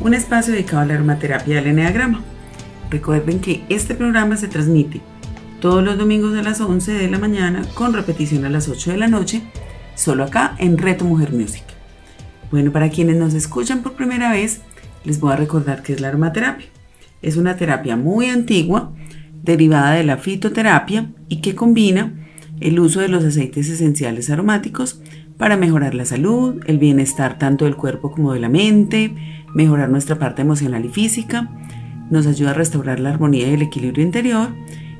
un espacio dedicado a la aromaterapia del eneagrama. Recuerden que este programa se transmite todos los domingos a las 11 de la mañana con repetición a las 8 de la noche, solo acá en Reto Mujer Music. Bueno, para quienes nos escuchan por primera vez, les voy a recordar qué es la aromaterapia. Es una terapia muy antigua, derivada de la fitoterapia y que combina el uso de los aceites esenciales aromáticos para mejorar la salud, el bienestar tanto del cuerpo como de la mente, mejorar nuestra parte emocional y física, nos ayuda a restaurar la armonía y el equilibrio interior,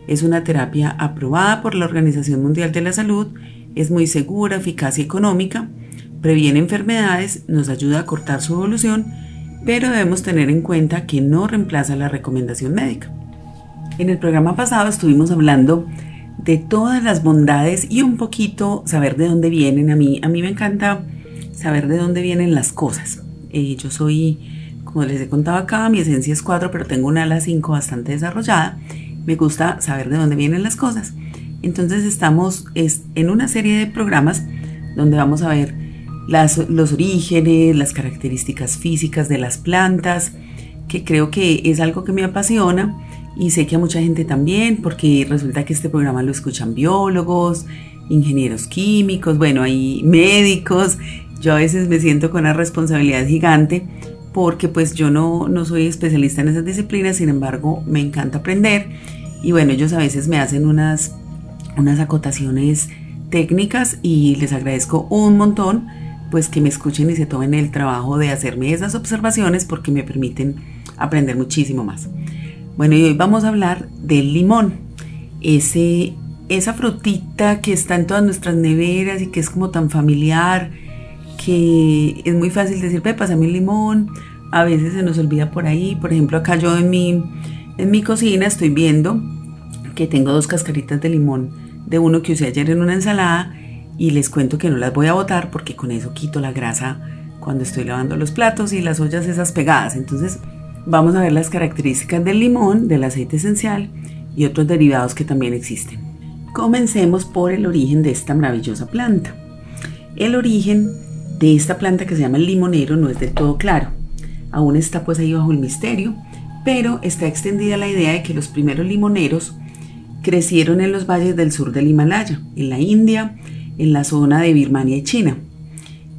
es una terapia aprobada por la Organización Mundial de la Salud, es muy segura, eficaz y económica, previene enfermedades, nos ayuda a cortar su evolución, pero debemos tener en cuenta que no reemplaza la recomendación médica. En el programa pasado estuvimos hablando de todas las bondades y un poquito saber de dónde vienen. A mí, a mí me encanta saber de dónde vienen las cosas. Eh, yo soy, como les he contado acá, mi esencia es 4, pero tengo una ala 5 bastante desarrollada. Me gusta saber de dónde vienen las cosas. Entonces estamos es, en una serie de programas donde vamos a ver las, los orígenes, las características físicas de las plantas, que creo que es algo que me apasiona y sé que a mucha gente también, porque resulta que este programa lo escuchan biólogos, ingenieros químicos, bueno, hay médicos, yo a veces me siento con una responsabilidad gigante porque pues yo no, no soy especialista en esas disciplinas, sin embargo me encanta aprender y bueno, ellos a veces me hacen unas, unas acotaciones técnicas y les agradezco un montón pues que me escuchen y se tomen el trabajo de hacerme esas observaciones porque me permiten aprender muchísimo más. Bueno, y hoy vamos a hablar del limón, ese, esa frutita que está en todas nuestras neveras y que es como tan familiar, que es muy fácil decir, ve, pásame el limón, a veces se nos olvida por ahí, por ejemplo acá yo en mi, en mi cocina estoy viendo que tengo dos cascaritas de limón de uno que usé ayer en una ensalada y les cuento que no las voy a botar porque con eso quito la grasa cuando estoy lavando los platos y las ollas esas pegadas. Entonces vamos a ver las características del limón, del aceite esencial y otros derivados que también existen. Comencemos por el origen de esta maravillosa planta. El origen de esta planta que se llama el limonero no es del todo claro. Aún está pues ahí bajo el misterio, pero está extendida la idea de que los primeros limoneros crecieron en los valles del sur del Himalaya, en la India, en la zona de Birmania y China.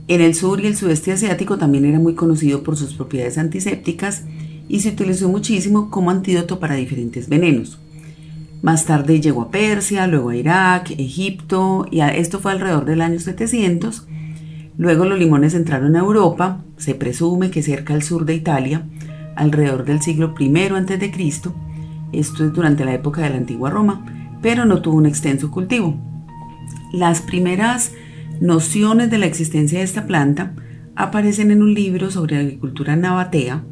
En el sur y el sudeste asiático también era muy conocido por sus propiedades antisépticas y se utilizó muchísimo como antídoto para diferentes venenos. Más tarde llegó a Persia, luego a Irak, Egipto, y esto fue alrededor del año 700, Luego los limones entraron a Europa, se presume que cerca al sur de Italia, alrededor del siglo I a.C., esto es durante la época de la antigua Roma, pero no tuvo un extenso cultivo. Las primeras nociones de la existencia de esta planta aparecen en un libro sobre agricultura nabatea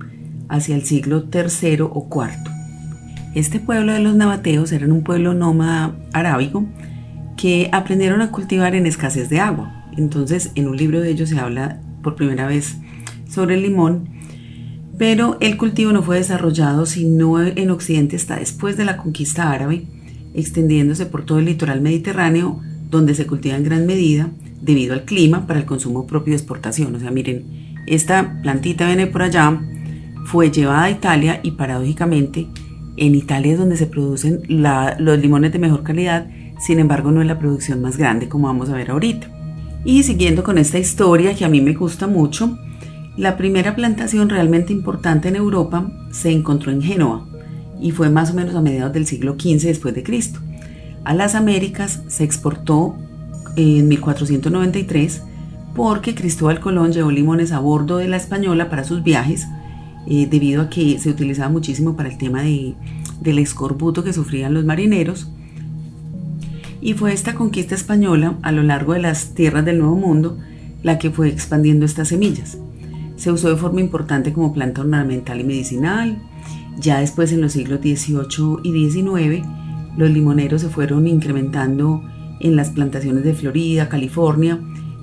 hacia el siglo III o IV. Este pueblo de los nabateos era un pueblo nómada arábigo que aprendieron a cultivar en escasez de agua. Entonces, en un libro de ellos se habla por primera vez sobre el limón, pero el cultivo no fue desarrollado sino en Occidente hasta después de la conquista árabe, extendiéndose por todo el litoral mediterráneo, donde se cultiva en gran medida debido al clima para el consumo propio de exportación. O sea, miren, esta plantita viene por allá, fue llevada a Italia y paradójicamente en Italia es donde se producen los limones de mejor calidad, sin embargo no es la producción más grande como vamos a ver ahorita. Y siguiendo con esta historia que a mí me gusta mucho, la primera plantación realmente importante en Europa se encontró en Génova y fue más o menos a mediados del siglo XV después de Cristo. A las Américas se exportó en 1493 porque Cristóbal Colón llevó limones a bordo de la Española para sus viajes debido a que se utilizaba muchísimo para el tema de, del escorbuto que sufrían los marineros y fue esta conquista española a lo largo de las tierras del Nuevo Mundo la que fue expandiendo estas semillas. Se usó de forma importante como planta ornamental y medicinal. Ya después en los siglos XVIII y XIX, los limoneros se fueron incrementando en las plantaciones de Florida, California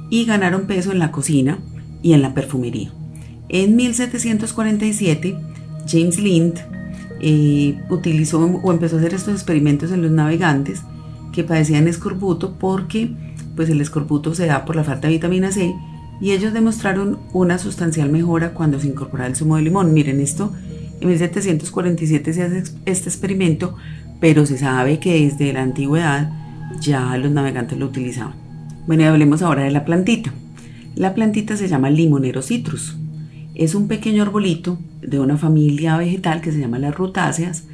y ganaron peso en la cocina y en la perfumería. En 1747, James Lind eh, utilizó o empezó a hacer estos experimentos en los navegantes que padecían escorbuto porque pues el escorbuto se da por la falta de vitamina C y ellos demostraron una sustancial mejora cuando se incorpora el zumo de limón. Miren esto, en 1747 se hace este experimento, pero se sabe que desde la antigüedad ya los navegantes lo utilizaban. Bueno, y hablemos ahora de la plantita. La plantita se llama limonero citrus. Es un pequeño arbolito de una familia vegetal que se llama las rutáceas.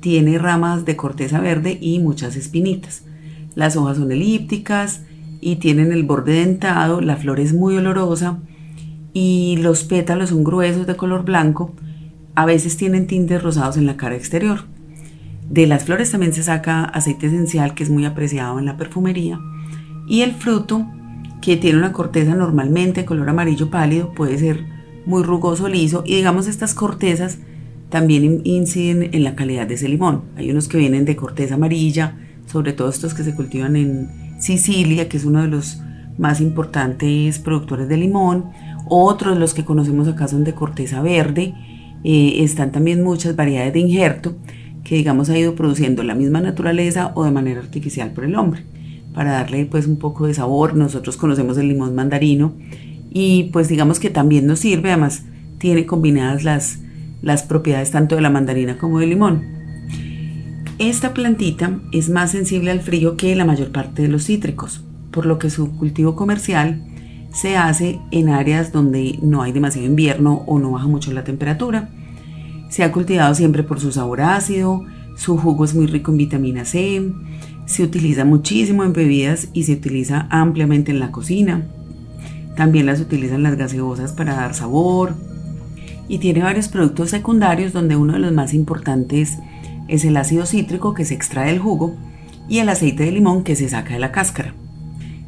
Tiene ramas de corteza verde y muchas espinitas. Las hojas son elípticas y tienen el borde dentado, la flor es muy olorosa y los pétalos son gruesos de color blanco. A veces tienen tintes rosados en la cara exterior. De las flores también se saca aceite esencial que es muy apreciado en la perfumería. Y el fruto, que tiene una corteza normalmente color amarillo pálido, puede ser muy rugoso, liso. Y digamos estas cortezas también inciden en la calidad de ese limón. Hay unos que vienen de corteza amarilla, sobre todo estos que se cultivan en Sicilia, que es uno de los más importantes productores de limón. Otros, los que conocemos acá, son de corteza verde. Eh, están también muchas variedades de injerto que digamos ha ido produciendo la misma naturaleza o de manera artificial por el hombre para darle pues un poco de sabor. Nosotros conocemos el limón mandarino y pues digamos que también nos sirve, además tiene combinadas las, las propiedades tanto de la mandarina como del limón. Esta plantita es más sensible al frío que la mayor parte de los cítricos, por lo que su cultivo comercial se hace en áreas donde no hay demasiado invierno o no baja mucho la temperatura se ha cultivado siempre por su sabor ácido, su jugo es muy rico en vitamina C, se utiliza muchísimo en bebidas y se utiliza ampliamente en la cocina. También las utilizan las gaseosas para dar sabor. Y tiene varios productos secundarios donde uno de los más importantes es el ácido cítrico que se extrae del jugo y el aceite de limón que se saca de la cáscara.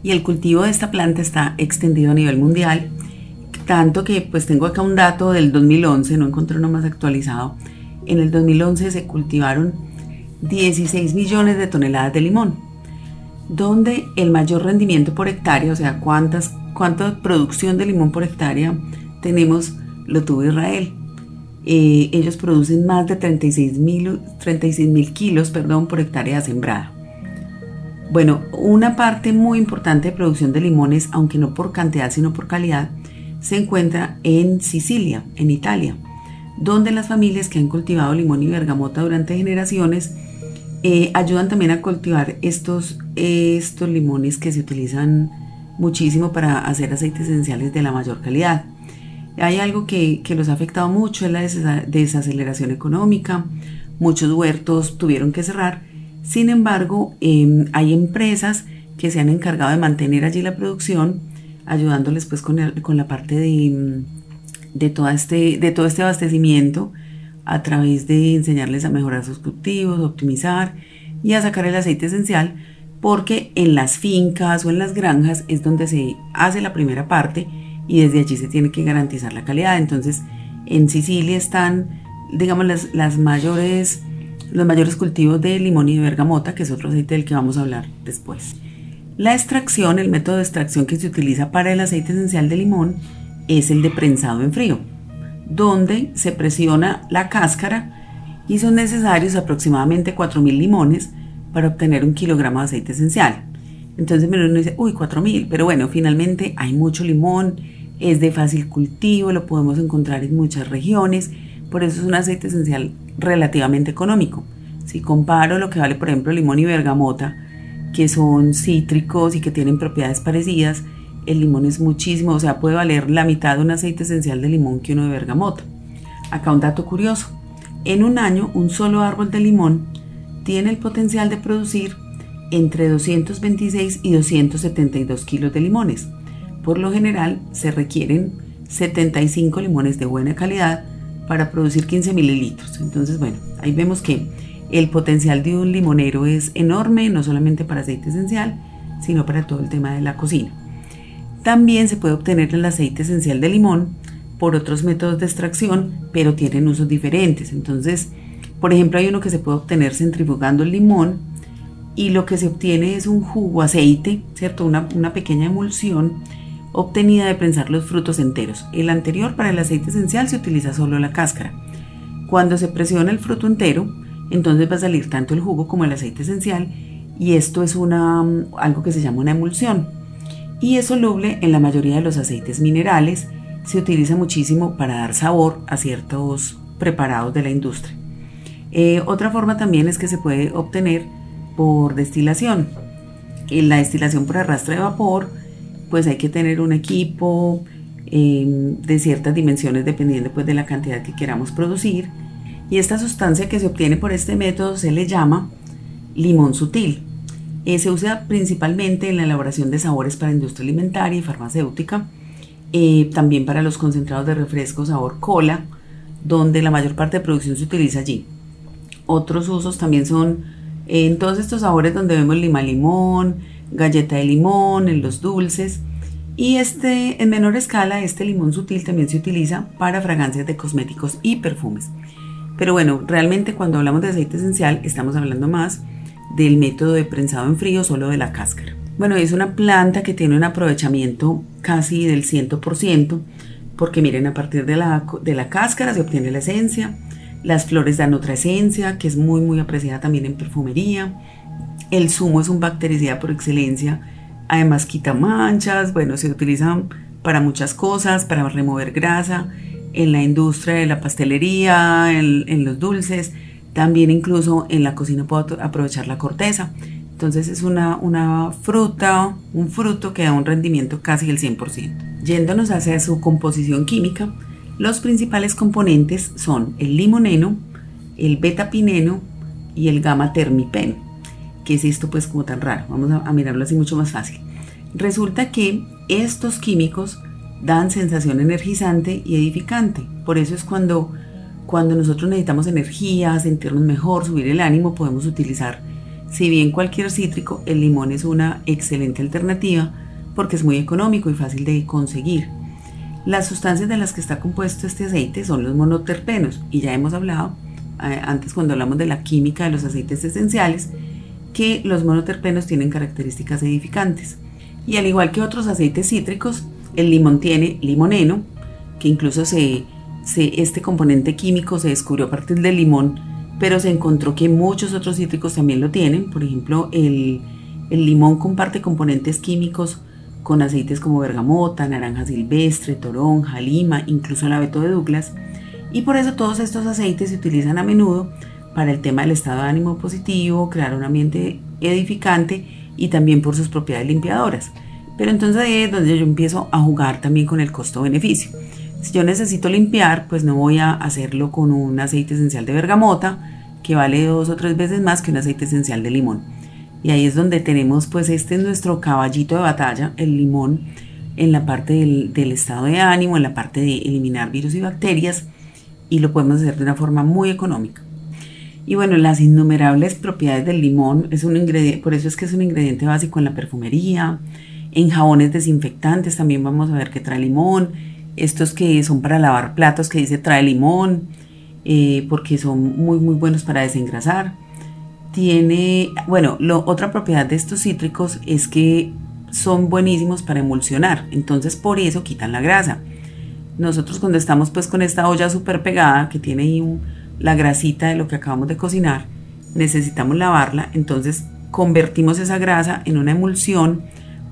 Y el cultivo de esta planta está extendido a nivel mundial tanto que pues tengo acá un dato del 2011, no encontré uno más actualizado. En el 2011 se cultivaron 16 millones de toneladas de limón, donde el mayor rendimiento por hectárea, o sea, cuántas, cuánta producción de limón por hectárea tenemos, lo tuvo Israel. Eh, ellos producen más de 36 mil 36 kilos perdón, por hectárea sembrada. Bueno, una parte muy importante de producción de limones, aunque no por cantidad sino por calidad, se encuentra en Sicilia, en Italia, donde las familias que han cultivado limón y bergamota durante generaciones eh, ayudan también a cultivar estos, estos limones que se utilizan muchísimo para hacer aceites esenciales de la mayor calidad. Hay algo que, los ha afectado mucho, es la desaceleración económica. Muchos huertos tuvieron que cerrar. Sin embargo, em, hay empresas que se han encargado de mantener allí la producción ayudándoles pues con, con la parte de, de, toda este, de todo este abastecimiento a través de enseñarles a mejorar sus cultivos, optimizar y a sacar el aceite esencial, porque en las fincas o en las granjas es donde se hace la primera parte y desde allí se tiene que garantizar la calidad. Entonces, en Sicilia están, digamos, las, mayores, los mayores cultivos de limón y de bergamota, que es otro aceite del que vamos a hablar después. La extracción, el método de extracción que se utiliza para el aceite esencial de limón es el de prensado en frío, donde se presiona la cáscara y son necesarios aproximadamente 4.000 limones para obtener un kilogramo de aceite esencial. Entonces uno dice, uy, 4.000, pero bueno, finalmente hay mucho limón, es de fácil cultivo, lo podemos encontrar en muchas regiones, por eso es un aceite esencial relativamente económico. Si comparo lo que vale, por ejemplo, limón y bergamota, que son cítricos y que tienen propiedades parecidas, el limón es muchísimo, o sea, puede valer la mitad de un aceite esencial de limón que uno de bergamota. Acá un dato curioso. En un año, un solo árbol de limón tiene el potencial de producir entre 226 y 272 kilos de limones. Por lo general, se requieren 75 limones de buena calidad para producir 15 mililitros. Entonces, bueno, ahí vemos que el potencial de un limonero es enorme, no solamente para aceite esencial, sino para todo el tema de la cocina. También se puede obtener el aceite esencial de limón por otros métodos de extracción, pero tienen usos diferentes. Entonces, por ejemplo, hay uno que se puede obtener centrifugando el limón y lo que se obtiene es un jugo aceite, ¿cierto? Una, pequeña emulsión obtenida de prensar los frutos enteros. El anterior para el aceite esencial se utiliza solo la cáscara. Cuando se presiona el fruto entero, entonces va a salir tanto el jugo como el aceite esencial y esto es una, algo que se llama una emulsión y es soluble en la mayoría de los aceites minerales. Se utiliza muchísimo para dar sabor a ciertos preparados de la industria. Eh, otra forma también es que se puede obtener por destilación. En la destilación por arrastre de vapor, pues hay que tener un equipo em, de ciertas dimensiones dependiendo pues de la cantidad que queramos producir. Y esta sustancia que se obtiene por este método se le llama limón sutil. Eh, se usa principalmente en la elaboración de sabores para industria alimentaria y farmacéutica, eh, también para los concentrados de refresco sabor cola, donde la mayor parte de producción se utiliza allí. Otros usos también son en todos estos sabores donde vemos lima limón, galleta de limón, en los dulces. Y este, en menor escala, este limón sutil también se utiliza para fragancias de cosméticos y perfumes. Pero bueno, realmente cuando hablamos de aceite esencial estamos hablando más del método de prensado en frío solo de la cáscara. Bueno, es una planta que tiene un aprovechamiento casi del 100%, porque miren, a partir de la, de la cáscara se obtiene la esencia, las flores dan otra esencia, que es muy, muy apreciada también en perfumería. El zumo es un bactericida por excelencia, además quita manchas, bueno, se utiliza para muchas cosas, para remover grasa, en la industria de la pastelería, en, en los dulces, también incluso en la cocina puedo aprovechar la corteza. Entonces es una, una fruta, un fruto que da un rendimiento casi del 100%. Yéndonos hacia su composición química, los principales componentes son el limoneno, el betapineno y el gamma termipeno. ¿Qué es esto pues como tan raro? Vamos a, a mirarlo así mucho más fácil. Resulta que estos químicos dan sensación energizante y edificante. Por eso es cuando cuando nosotros necesitamos energía, sentirnos mejor, subir el ánimo, podemos utilizar, si bien cualquier cítrico, el limón es una excelente alternativa porque es muy económico y fácil de conseguir. Las sustancias de las que está compuesto este aceite son los monoterpenos y ya hemos hablado eh, antes cuando hablamos de la química de los aceites esenciales que los monoterpenos tienen características edificantes. Y al igual que otros aceites cítricos, el limón tiene limoneno, que incluso se este componente químico se descubrió a partir del limón, pero se encontró que muchos otros cítricos también lo tienen. Por ejemplo, el, limón comparte componentes químicos con aceites como bergamota, naranja silvestre, toronja, lima, incluso el abeto de Douglas. Y por eso todos estos aceites se utilizan a menudo para el tema del estado de ánimo positivo, crear un ambiente edificante y también por sus propiedades limpiadoras. Pero entonces ahí es donde yo empiezo a jugar también con el costo-beneficio. Si yo necesito limpiar, pues no voy a hacerlo con un aceite esencial de bergamota, que vale dos o tres veces más que un aceite esencial de limón. Y ahí es donde tenemos, pues este es nuestro caballito de batalla, el limón, en la parte del, estado de ánimo, en la parte de eliminar virus y bacterias, y lo podemos hacer de una forma muy económica. Y bueno, las innumerables propiedades del limón es un ingrediente, por eso es que es un ingrediente básico en la perfumería, en jabones desinfectantes también vamos a ver que trae limón, estos que son para lavar platos que dice trae limón, eh, porque son muy muy buenos para desengrasar. Tiene, bueno, lo, otra propiedad de estos cítricos es que son buenísimos para emulsionar, entonces por eso quitan la grasa. Nosotros cuando estamos pues con esta olla súper pegada que tiene ahí la grasita de lo que acabamos de cocinar, necesitamos lavarla, entonces convertimos esa grasa en una emulsión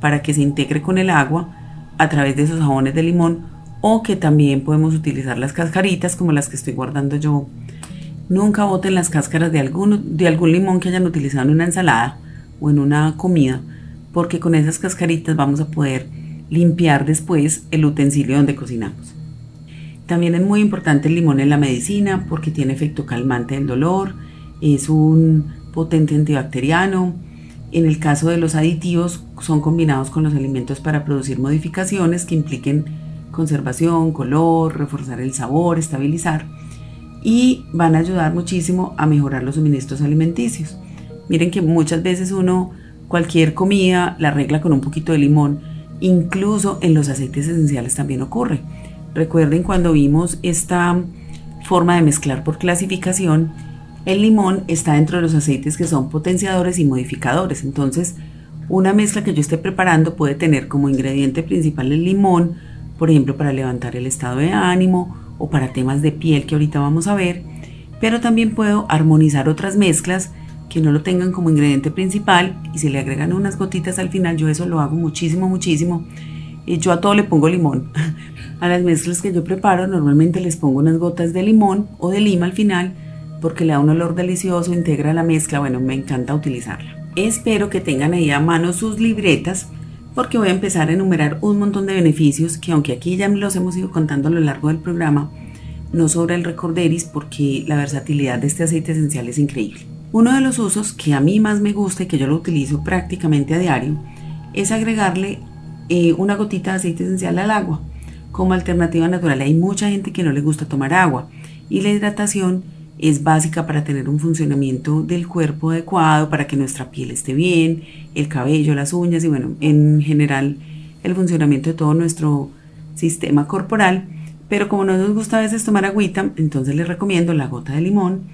para que se integre con el agua a través de esos jabones de limón o que también podemos utilizar las cascaritas como las que estoy guardando yo. Nunca boten las cáscaras de algún, de algún limón que hayan utilizado en una ensalada o en una comida, porque con esas cascaritas vamos a poder limpiar después el utensilio donde cocinamos. También es muy importante el limón en la medicina porque tiene efecto calmante del dolor, es un potente antibacteriano. En el caso de los aditivos, son combinados con los alimentos para producir modificaciones que impliquen conservación, color, reforzar el sabor, estabilizar y van a ayudar muchísimo a mejorar los suministros alimenticios. Miren que muchas veces uno cualquier comida la arregla con un poquito de limón, incluso en los aceites esenciales también ocurre. Recuerden cuando vimos esta forma de mezclar por clasificación, el limón está dentro de los aceites que son potenciadores y modificadores. Entonces, una mezcla que yo esté preparando puede tener como ingrediente principal el limón, por ejemplo, para levantar el estado de ánimo o para temas de piel que ahorita vamos a ver, pero también puedo armonizar otras mezclas que no lo tengan como ingrediente principal y si le agregan unas gotitas al final, yo eso lo hago muchísimo, muchísimo. Y yo a todo le pongo limón. A las mezclas que yo preparo normalmente les pongo unas gotas de limón o de lima al final porque le da un olor delicioso, integra la mezcla, bueno, me encanta utilizarla. Espero que tengan ahí a mano sus libretas porque voy a empezar a enumerar un montón de beneficios que aunque aquí ya los hemos ido contando a lo largo del programa, no sobra el recorderis porque la versatilidad de este aceite esencial es increíble. Uno de los usos que a mí más me gusta y que yo lo utilizo prácticamente a diario es agregarle eh, una gotita de aceite esencial al agua como alternativa natural. Hay mucha gente que no le gusta tomar agua y la hidratación es básica para tener un funcionamiento del cuerpo adecuado, para que nuestra piel esté bien, el cabello, las uñas y bueno, en general el funcionamiento de todo nuestro sistema corporal. Pero como no nos gusta a veces tomar agüita, entonces les recomiendo la gota de limón,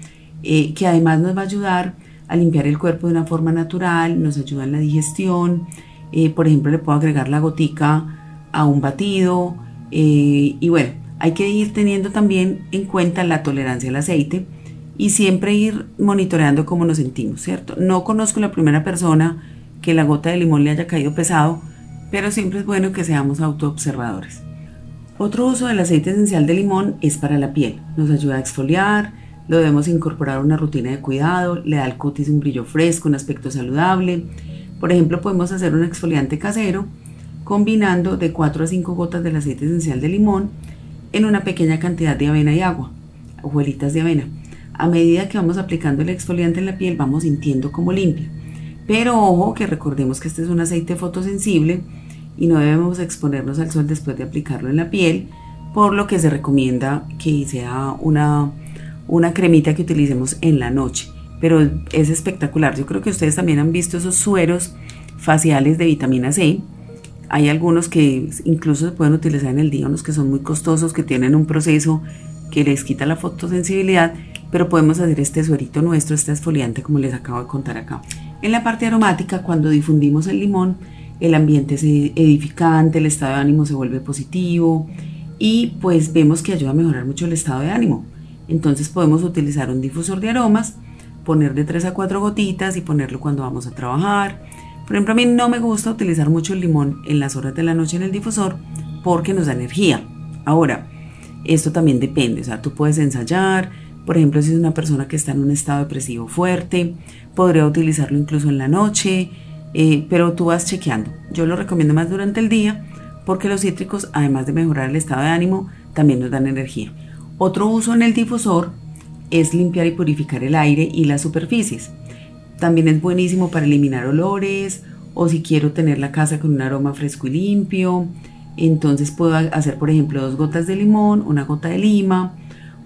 eh, que además nos va a ayudar a limpiar el cuerpo de una forma natural, nos ayuda en la digestión. Eh, por ejemplo, le puedo agregar la gotica a un batido. Eh, y bueno, hay que ir teniendo también en cuenta la tolerancia al aceite y siempre ir monitoreando cómo nos sentimos, ¿cierto? No conozco la primera persona que la gota de limón le haya caído pesado, pero siempre es bueno que seamos autoobservadores. Otro uso del aceite esencial de limón es para la piel. Nos ayuda a exfoliar, lo debemos incorporar a una rutina de cuidado, le da al cutis un brillo fresco, un aspecto saludable. Por ejemplo, podemos hacer un exfoliante casero combinando de 4 a 5 gotas del aceite esencial de limón en una pequeña cantidad de avena y agua, hojuelitas de avena. A medida que vamos aplicando el exfoliante en la piel, vamos sintiendo como limpia. Pero ojo que recordemos que este es un aceite fotosensible y no debemos exponernos al sol después de aplicarlo en la piel, por lo que se recomienda que sea una, una cremita que utilicemos en la noche. Pero es espectacular. Yo creo que ustedes también han visto esos sueros faciales de vitamina C. Hay algunos que incluso se pueden utilizar en el día, unos que son muy costosos, que tienen un proceso que les quita la fotosensibilidad pero podemos hacer este suerito nuestro, este esfoliante como les acabo de contar acá. En la parte aromática, cuando difundimos el limón, el ambiente es edificante, el estado de ánimo se vuelve positivo y pues vemos que ayuda a mejorar mucho el estado de ánimo. Entonces podemos utilizar un difusor de aromas, poner de 3 a 4 gotitas y ponerlo cuando vamos a trabajar. Por ejemplo, a mí no me gusta utilizar mucho el limón en las horas de la noche en el difusor porque nos da energía. Ahora, esto también depende, o sea, tú puedes ensayar, por ejemplo, si es una persona que está en un estado depresivo fuerte, podría utilizarlo incluso en la noche, eh, pero tú vas chequeando. Yo lo recomiendo más durante el día porque los cítricos, además de mejorar el estado de ánimo, también nos dan energía. Otro uso en el difusor es limpiar y purificar el aire y las superficies. También es buenísimo para eliminar olores o si quiero tener la casa con un aroma fresco y limpio. Entonces puedo hacer, por ejemplo, dos gotas de limón, una gota de lima,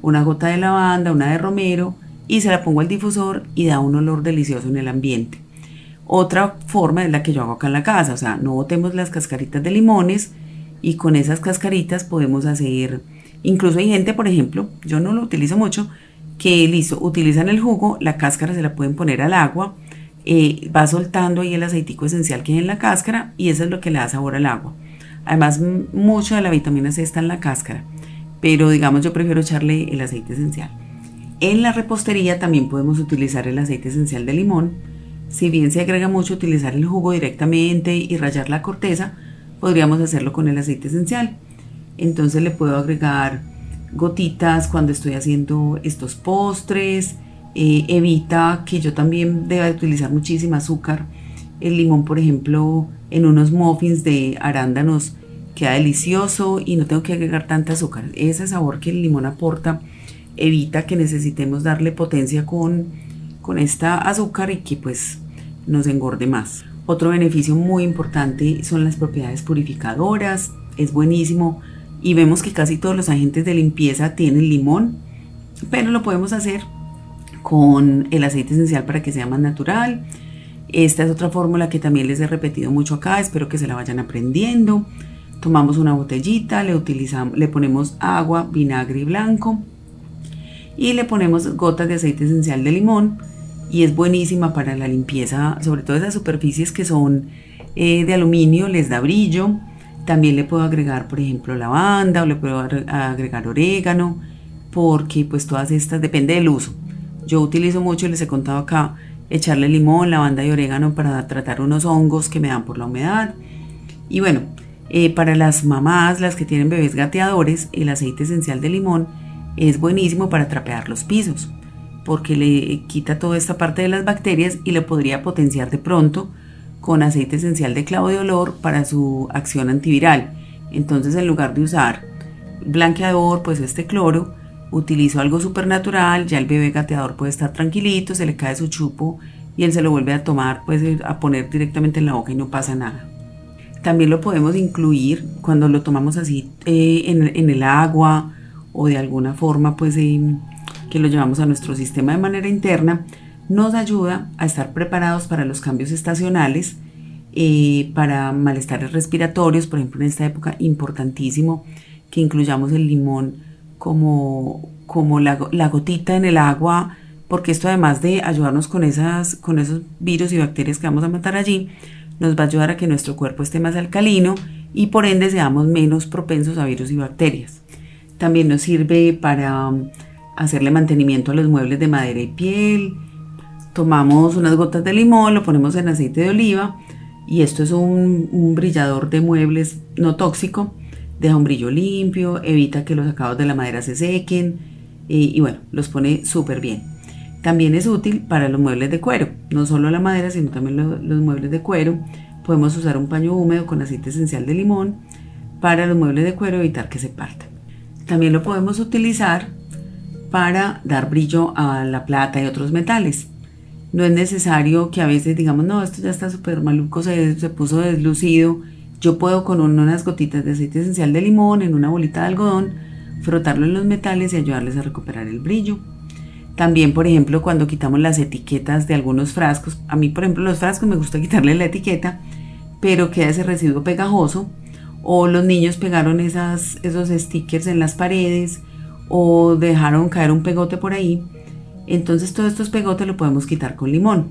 una gota de lavanda, una de romero y se la pongo al difusor y da un olor delicioso en el ambiente. Otra forma es la que yo hago acá en la casa, o sea, no botemos las cascaritas de limones y con esas cascaritas podemos hacer, incluso hay gente, por ejemplo, yo no lo utilizo mucho, que listo, utilizan el jugo, la cáscara se la pueden poner al agua, eh, va soltando ahí el aceitico esencial que hay en la cáscara y eso es lo que le da sabor al agua. Además, mucho de la vitamina C está en la cáscara pero digamos yo prefiero echarle el aceite esencial. En la repostería también podemos utilizar el aceite esencial de limón. Si bien se agrega mucho utilizar el jugo directamente y rallar la corteza, podríamos hacerlo con el aceite esencial. Entonces le puedo agregar gotitas cuando estoy haciendo estos postres. Eh, evita que yo también deba utilizar muchísima azúcar. El limón, por ejemplo, en unos muffins de arándanos queda delicioso y no tengo que agregar tanta azúcar. Ese sabor que el limón aporta evita que necesitemos darle potencia con, con esta azúcar y que pues nos engorde más. Otro beneficio muy importante son las propiedades purificadoras. Es buenísimo y vemos que casi todos los agentes de limpieza tienen limón, pero lo podemos hacer con el aceite esencial para que sea más natural. Esta es otra fórmula que también les he repetido mucho acá, espero que se la vayan aprendiendo Tomamos una botellita, le, utilizamos, le ponemos agua, vinagre blanco y le ponemos gotas de aceite esencial de limón y es buenísima para la limpieza, sobre todo esas superficies que son eh, de aluminio, les da brillo. También le puedo agregar, por ejemplo, lavanda o le puedo agregar orégano, porque pues todas estas depende del uso. Yo utilizo mucho, les he contado acá, echarle limón, lavanda y orégano para tratar unos hongos que me dan por la humedad. Y bueno, eh, para las mamás, las que tienen bebés gateadores, el aceite esencial de limón es buenísimo para trapear los pisos, porque le quita toda esta parte de las bacterias y le podría potenciar de pronto con aceite esencial de clavo de olor para su acción antiviral. Entonces, en lugar de usar blanqueador, pues este cloro, utilizo algo supernatural, ya el bebé gateador puede estar tranquilito, se le cae su chupo y él se lo vuelve a tomar, pues a poner directamente en la boca y no pasa nada. También lo podemos incluir cuando lo tomamos así eh, en, el agua o de alguna forma, pues que lo llevamos a nuestro sistema de manera interna, nos ayuda a estar preparados para los cambios estacionales, eh, para malestares respiratorios, por ejemplo en esta época importantísimo que incluyamos el limón como, como la, gotita en el agua, porque esto además de ayudarnos con, esas, con esos virus y bacterias que vamos a matar allí, nos va a ayudar a que nuestro cuerpo esté más alcalino y por ende seamos menos propensos a virus y bacterias. También nos sirve para um, hacerle mantenimiento a los muebles de madera y piel. Tomamos unas gotas de limón, lo ponemos en aceite de oliva y esto es un, brillador de muebles no tóxico deja un brillo limpio, evita que los acabados de la madera se sequen y, bueno, los pone súper bien. También es útil para los muebles de cuero, no solo la madera, sino también los muebles de cuero. Podemos usar un paño húmedo con aceite esencial de limón para los muebles de cuero evitar que se partan. También lo podemos utilizar para dar brillo a la plata y otros metales. No es necesario que a veces digamos, no, esto ya está súper maluco, se, se puso deslucido yo puedo con unas gotitas de aceite esencial de limón en una bolita de algodón frotarlo en los metales y ayudarles a recuperar el brillo. También, por ejemplo, cuando quitamos las etiquetas de algunos frascos, a mí, por ejemplo, los frascos me gusta quitarle la etiqueta, pero queda ese residuo pegajoso, o los niños pegaron esos stickers en las paredes, o dejaron caer un pegote por ahí. Entonces, todos estos pegotes lo podemos quitar con limón.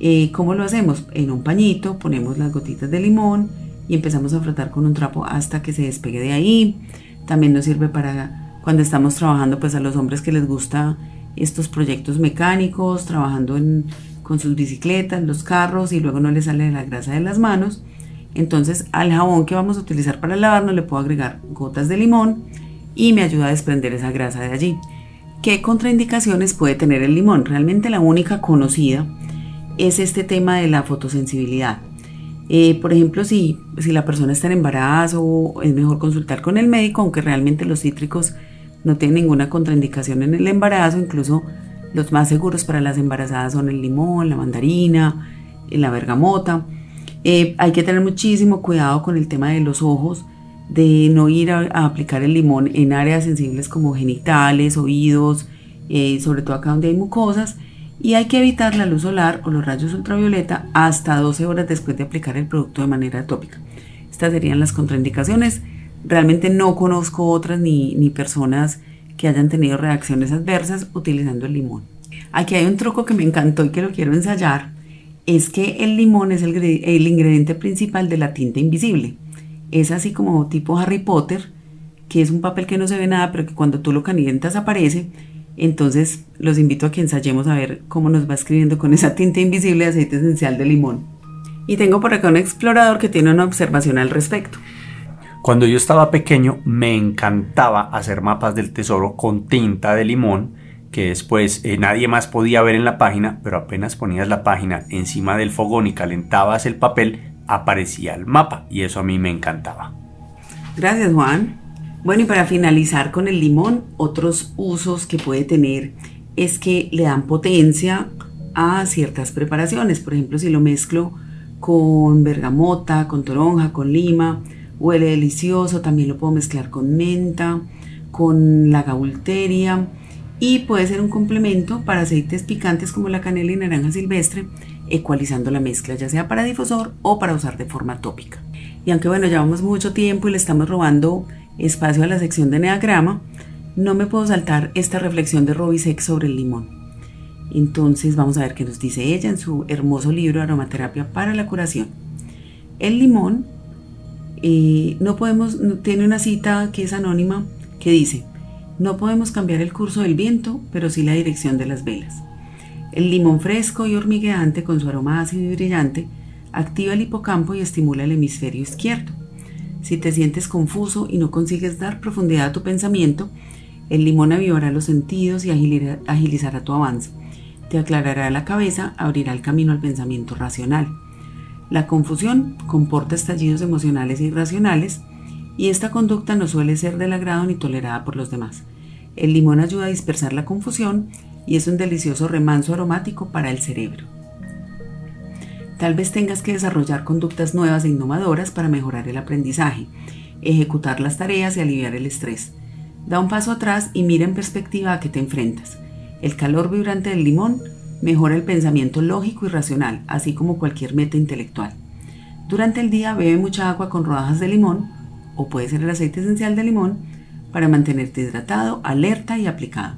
Eh, ¿Cómo lo hacemos? En un pañito ponemos las gotitas de limón, y empezamos a frotar con un trapo hasta que se despegue de ahí. También nos sirve para cuando estamos trabajando pues a los hombres que les gusta estos proyectos mecánicos, trabajando con sus bicicletas, los carros y luego no les sale la grasa de las manos. Entonces al jabón que vamos a utilizar para lavarnos le puedo agregar gotas de limón y me ayuda a desprender esa grasa de allí. ¿Qué contraindicaciones puede tener el limón? Realmente la única conocida es este tema de la fotosensibilidad. Eh, por ejemplo, si, si la persona está en embarazo, es mejor consultar con el médico, aunque realmente los cítricos no tienen ninguna contraindicación en el embarazo, incluso los más seguros para las embarazadas son el limón, la mandarina, la bergamota. Eh, hay que tener muchísimo cuidado con el tema de los ojos, de no ir a, aplicar el limón en áreas sensibles como genitales, oídos, sobre todo acá donde hay mucosas y hay que evitar la luz solar o los rayos ultravioleta hasta 12 horas después de aplicar el producto de manera tópica. Estas serían las contraindicaciones. Realmente no conozco otras ni, ni personas que hayan tenido reacciones adversas utilizando el limón. Aquí hay un truco que me encantó y que lo quiero ensayar. Es que el limón es el, el ingrediente principal de la tinta invisible. Es así como tipo Harry Potter, que es un papel que no se ve nada, pero que cuando tú lo calientas aparece entonces los invito a que ensayemos a ver cómo nos va escribiendo con esa tinta invisible de aceite esencial de limón. Y tengo por acá un explorador que tiene una observación al respecto. Cuando yo estaba pequeño me encantaba hacer mapas del tesoro con tinta de limón que después eh, nadie más podía ver en la página, pero apenas ponías la página encima del fogón y calentabas el papel, aparecía el mapa y eso a mí me encantaba. Gracias Juan. Bueno, y para finalizar con el limón, otros usos que puede tener es que le dan potencia a ciertas preparaciones. Por ejemplo, si lo mezclo con bergamota, con toronja, con lima, huele delicioso. También lo puedo mezclar con menta, con la gaulteria y puede ser un complemento para aceites picantes como la canela y naranja silvestre, ecualizando la mezcla, ya sea para difusor o para usar de forma tópica. Y aunque bueno, llevamos mucho tiempo y le estamos robando espacio a la sección de Neagrama, no me puedo saltar esta reflexión de Robisek sobre el limón. Entonces vamos a ver qué nos dice ella en su hermoso libro Aromaterapia para la curación. El limón eh, no podemos, tiene una cita que es anónima que dice, no podemos cambiar el curso del viento, pero sí la dirección de las velas. El limón fresco y hormigueante con su aroma ácido y brillante activa el hipocampo y estimula el hemisferio izquierdo. Si te sientes confuso y no consigues dar profundidad a tu pensamiento, el limón avivará los sentidos y agilizará tu avance. Te aclarará la cabeza, abrirá el camino al pensamiento racional. La confusión comporta estallidos emocionales e irracionales y esta conducta no suele ser del agrado ni tolerada por los demás. El limón ayuda a dispersar la confusión y es un delicioso remanso aromático para el cerebro. Tal vez tengas que desarrollar conductas nuevas e innovadoras para mejorar el aprendizaje, ejecutar las tareas y aliviar el estrés. Da un paso atrás y mira en perspectiva a qué te enfrentas. El calor vibrante del limón mejora el pensamiento lógico y racional, así como cualquier meta intelectual. Durante el día bebe mucha agua con rodajas de limón, o puede ser el aceite esencial de limón, para mantenerte hidratado, alerta y aplicado.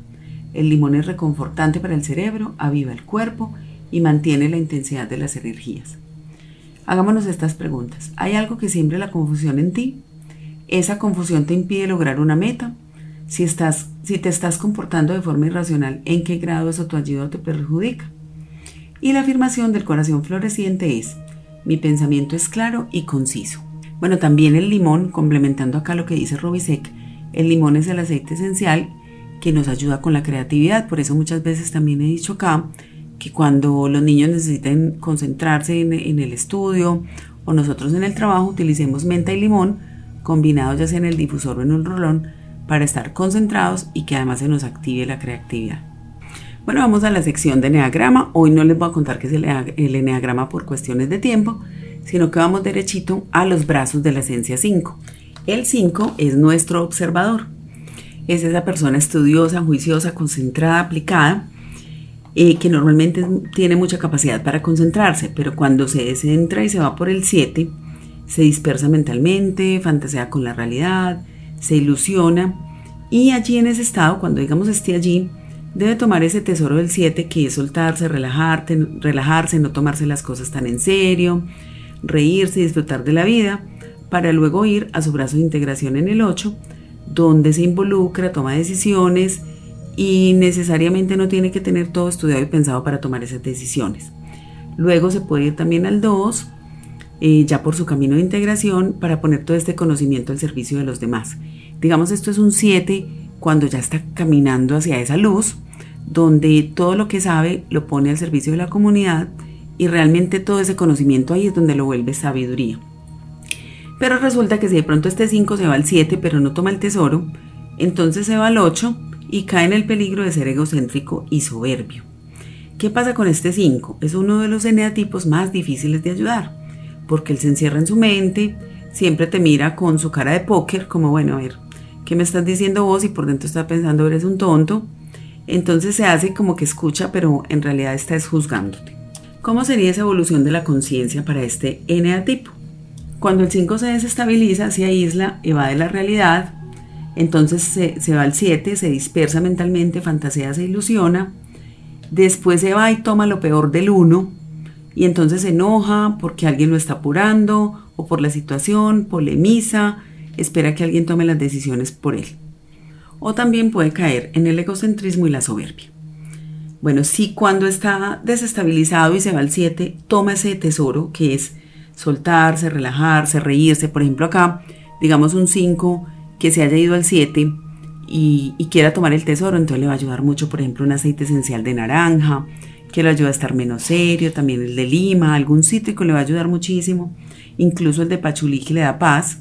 El limón es reconfortante para el cerebro, aviva el cuerpo y mantiene la intensidad de las energías. Hagámonos estas preguntas. ¿Hay algo que siembre la confusión en ti? ¿Esa confusión te impide lograr una meta? Si, estás, si te estás comportando de forma irracional, ¿en qué grado eso tu ayuda te perjudica? Y la afirmación del corazón floreciente es, mi pensamiento es claro y conciso. Bueno, también el limón, complementando acá lo que dice Robisek, el limón es el aceite esencial que nos ayuda con la creatividad. Por eso muchas veces también he dicho acá que cuando los niños necesiten concentrarse en, el estudio o nosotros en el trabajo, utilicemos menta y limón combinados ya sea en el difusor o en un rolón para estar concentrados y que además se nos active la creatividad. Bueno, vamos a la sección de Enneagrama. Hoy no les voy a contar qué es el, el Enneagrama por cuestiones de tiempo, sino que vamos derechito a los brazos de la esencia 5. El 5 es nuestro observador es esa persona estudiosa, juiciosa, concentrada, aplicada, eh, que normalmente tiene mucha capacidad para concentrarse, pero cuando se descentra y se va por el 7, se dispersa mentalmente, fantasea con la realidad, se ilusiona y allí en ese estado, cuando digamos esté allí, debe tomar ese tesoro del 7 que es soltarse, relajarte, relajarse, no tomarse las cosas tan en serio, reírse y disfrutar de la vida, para luego ir a su brazo de integración en el 8, donde se involucra, toma decisiones y necesariamente no tiene que tener todo estudiado y pensado para tomar esas decisiones. Luego se puede ir también al 2, eh, ya por su camino de integración, para poner todo este conocimiento al servicio de los demás. Digamos, esto es un 7 cuando ya está caminando hacia esa luz, donde todo lo que sabe lo pone al servicio de la comunidad y realmente todo ese conocimiento ahí es donde lo vuelve sabiduría. Pero resulta que si de pronto este 5 se va al 7 pero no toma el tesoro, entonces se va al 8 y cae en el peligro de ser egocéntrico y soberbio. ¿Qué pasa con este 5? Es uno de los eneatipos más difíciles de ayudar, porque él se encierra en su mente, siempre te mira con su cara de póker, como bueno, a ver, ¿qué me estás diciendo vos? Y por dentro está pensando, eres un tonto. Entonces se hace como que escucha, pero en realidad está juzgándote. ¿Cómo sería esa evolución de la conciencia para este eneatipo? Cuando el 5 se desestabiliza, se aísla, evade la realidad, entonces se, va al 7, se dispersa mentalmente, fantasea, se ilusiona, después se va y toma lo peor del 1 y entonces se enoja porque alguien lo está apurando o por la situación, polemiza, espera que alguien tome las decisiones por él. O también puede caer en el egocentrismo y la soberbia. Bueno, si cuando está desestabilizado y se va al 7, toma ese tesoro que es soltarse, relajarse, reírse. Por ejemplo, acá, digamos un 5 que se haya ido al 7 y, quiera tomar el tesoro, entonces le va a ayudar mucho, por ejemplo, un aceite esencial de naranja, que le ayuda a estar menos serio, también el de lima, algún cítrico le va a ayudar muchísimo, incluso el de pachulí que le da paz.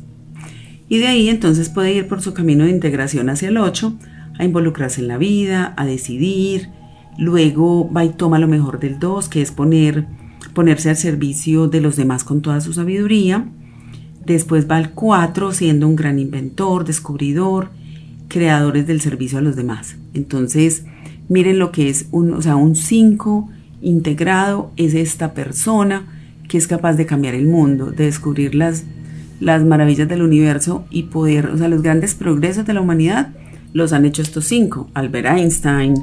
Y de ahí entonces puede ir por su camino de integración hacia el 8, a involucrarse en la vida, a decidir, luego va y toma lo mejor del 2, que es poner ponerse al servicio de los demás con toda su sabiduría. Después va al 4 siendo un gran inventor, descubridor, creadores del servicio a los demás. Entonces, miren lo que es un, o sea, un 5 integrado es esta persona que es capaz de cambiar el mundo, de descubrir las, las maravillas del universo y poder, o sea, los grandes progresos de la humanidad los han hecho estos cinco, Albert Einstein,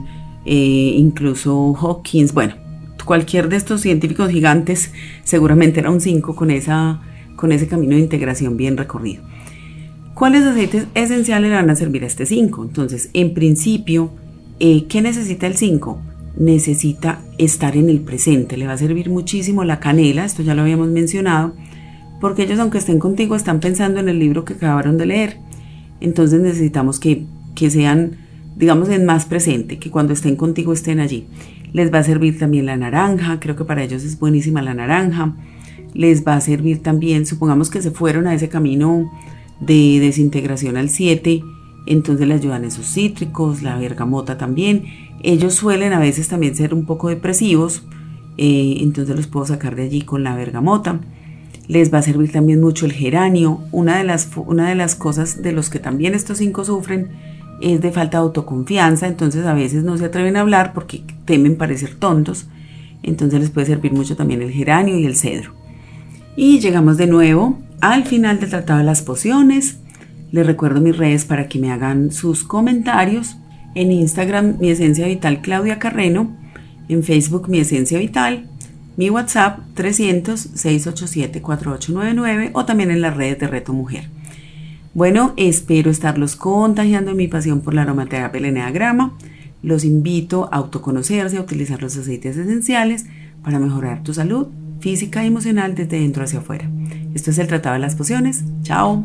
eh, incluso Hawkins, bueno, cualquier de estos científicos gigantes seguramente era un cinco con, esa, con ese camino de integración bien recorrido. ¿Cuáles aceites esenciales le van a servir a este 5? Entonces, en principio, eh, ¿qué necesita el 5? Necesita estar en el presente. Le va a servir muchísimo la canela, esto ya lo habíamos mencionado, porque ellos aunque estén contigo están pensando en el libro que acabaron de leer. Entonces necesitamos que, que sean, digamos, en más presente, que cuando estén contigo estén allí. Les va a servir también la naranja, creo que para ellos es buenísima la naranja. Les va a servir también, supongamos que se fueron a ese camino de desintegración al 7, entonces le ayudan esos cítricos, la bergamota también. Ellos suelen a veces también ser un poco depresivos, eh, entonces los puedo sacar de allí con la bergamota. Les va a servir también mucho el geranio. Una de las, una de las cosas de los que también estos cinco sufren es de falta de autoconfianza, entonces a veces no se atreven a hablar porque temen parecer tontos. Entonces les puede servir mucho también el geranio y el cedro. Y llegamos de nuevo al final del tratado de las pociones. Les recuerdo mis redes para que me hagan sus comentarios. En Instagram, mi esencia vital Claudia Carreno. En Facebook, mi esencia vital. Mi WhatsApp 300-687-4899 o también en las redes de Reto Mujer. Bueno, espero estarlos contagiando en mi pasión por la aromaterapia el eneagrama. Los invito a autoconocerse, a utilizar los aceites esenciales para mejorar tu salud física y emocional desde dentro hacia afuera. Esto es el Tratado de las Pociones. Chao.